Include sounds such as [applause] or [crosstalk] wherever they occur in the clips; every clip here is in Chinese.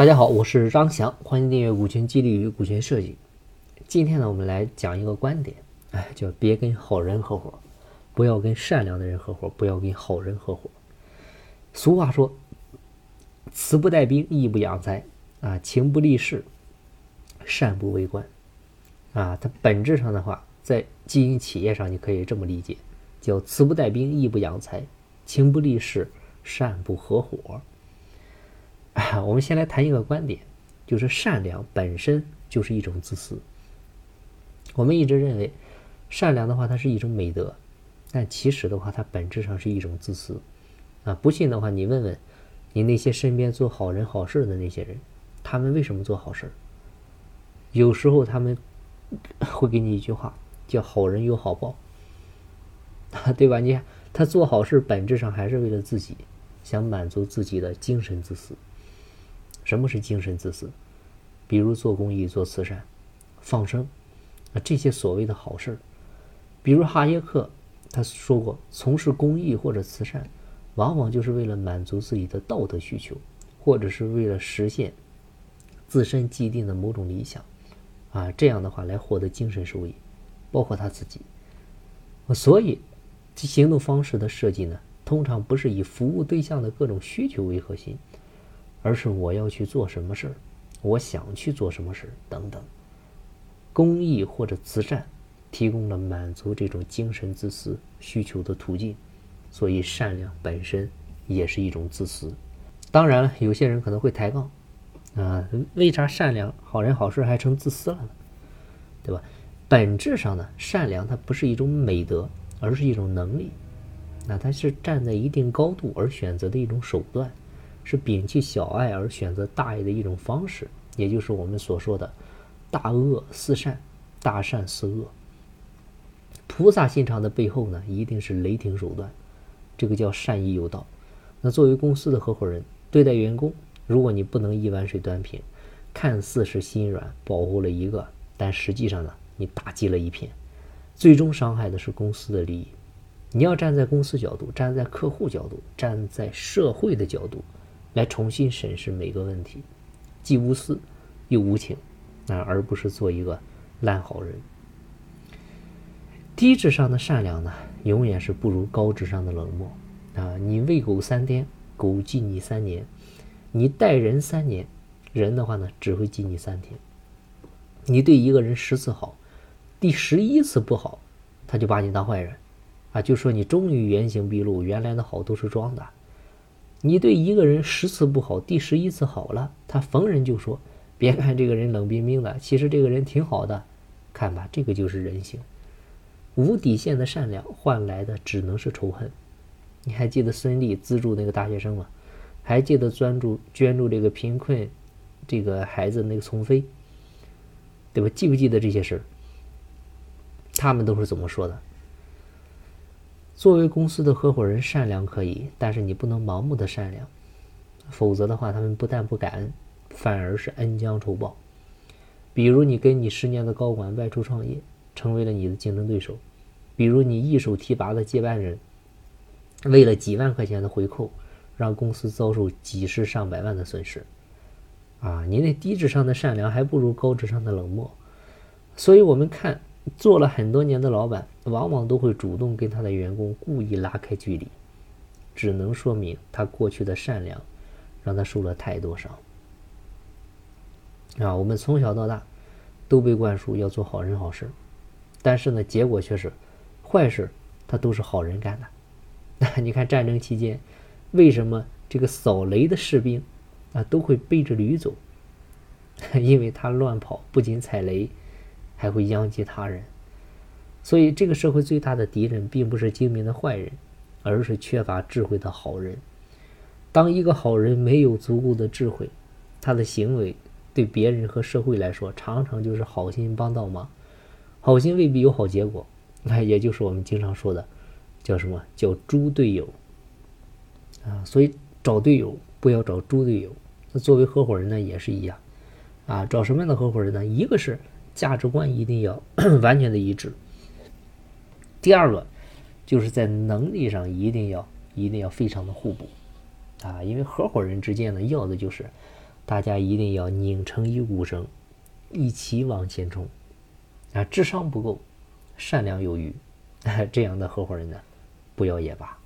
大家好，我是张翔，欢迎订阅《股权激励与股权设计》。今天呢，我们来讲一个观点，哎，叫别跟好人合伙，不要跟善良的人合伙，不要跟好人合伙。俗话说：“慈不带兵，义不养财，啊，情不立事，善不为官。”啊，它本质上的话，在经营企业上，你可以这么理解，叫“慈不带兵，义不养财，情不立事，善不合伙。”我们先来谈一个观点，就是善良本身就是一种自私。我们一直认为，善良的话它是一种美德，但其实的话，它本质上是一种自私。啊，不信的话，你问问你那些身边做好人好事的那些人，他们为什么做好事？有时候他们 [laughs] 会给你一句话，叫“好人有好报”，[laughs] 对吧？你看他做好事，本质上还是为了自己，想满足自己的精神自私。什么是精神自私？比如做公益、做慈善、放生，啊，这些所谓的好事儿。比如哈耶克他说过，从事公益或者慈善，往往就是为了满足自己的道德需求，或者是为了实现自身既定的某种理想，啊，这样的话来获得精神收益，包括他自己。所以，行动方式的设计呢，通常不是以服务对象的各种需求为核心。而是我要去做什么事儿，我想去做什么事儿等等。公益或者慈善提供了满足这种精神自私需求的途径，所以善良本身也是一种自私。当然了，有些人可能会抬杠，啊，为啥善良好人好事还成自私了呢？对吧？本质上呢，善良它不是一种美德，而是一种能力，那它是站在一定高度而选择的一种手段。是摒弃小爱而选择大爱的一种方式，也就是我们所说的“大恶似善，大善似恶”。菩萨心肠的背后呢，一定是雷霆手段，这个叫善意有道。那作为公司的合伙人，对待员工，如果你不能一碗水端平，看似是心软保护了一个，但实际上呢，你打击了一片，最终伤害的是公司的利益。你要站在公司角度，站在客户角度，站在社会的角度。来重新审视每个问题，既无私又无情，啊而不是做一个烂好人。低智商的善良呢，永远是不如高智商的冷漠啊！你喂狗三天，狗记你三年；你待人三年，人的话呢，只会记你三天。你对一个人十次好，第十一次不好，他就把你当坏人啊！就说你终于原形毕露，原来的好都是装的。你对一个人十次不好，第十一次好了，他逢人就说：“别看这个人冷冰冰的，其实这个人挺好的。”看吧，这个就是人性，无底线的善良换来的只能是仇恨。你还记得孙俪资助那个大学生吗？还记得专注捐助这个贫困这个孩子那个丛飞，对吧？记不记得这些事儿？他们都是怎么说的？作为公司的合伙人，善良可以，但是你不能盲目的善良，否则的话，他们不但不感恩，反而是恩将仇报。比如你跟你十年的高管外出创业，成为了你的竞争对手；比如你一手提拔的接班人，为了几万块钱的回扣，让公司遭受几十上百万的损失。啊，你那低智商的善良还不如高智商的冷漠。所以我们看。做了很多年的老板，往往都会主动跟他的员工故意拉开距离，只能说明他过去的善良，让他受了太多伤。啊，我们从小到大都被灌输要做好人好事，但是呢，结果却是坏事，他都是好人干的。那 [laughs] 你看战争期间，为什么这个扫雷的士兵啊都会背着驴走？[laughs] 因为他乱跑，不仅踩雷。还会殃及他人，所以这个社会最大的敌人并不是精明的坏人，而是缺乏智慧的好人。当一个好人没有足够的智慧，他的行为对别人和社会来说，常常就是好心帮倒忙，好心未必有好结果。那也就是我们经常说的，叫什么叫猪队友啊？所以找队友不要找猪队友。那作为合伙人呢，也是一样啊。找什么样的合伙人呢？一个是。价值观一定要 [clears throat] 完全的一致。第二个，就是在能力上一定要一定要非常的互补啊，因为合伙人之间呢，要的就是大家一定要拧成一股绳，一起往前冲。啊，智商不够，善良有余，[laughs] 这样的合伙人呢，不要也罢。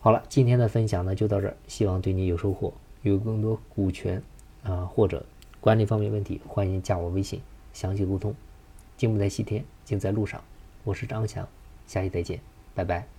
好了，今天的分享呢就到这儿，希望对你有收获。有更多股权啊或者管理方面问题，欢迎加我微信详细沟通。金不在西天，静在路上。我是张翔，下期再见，拜拜。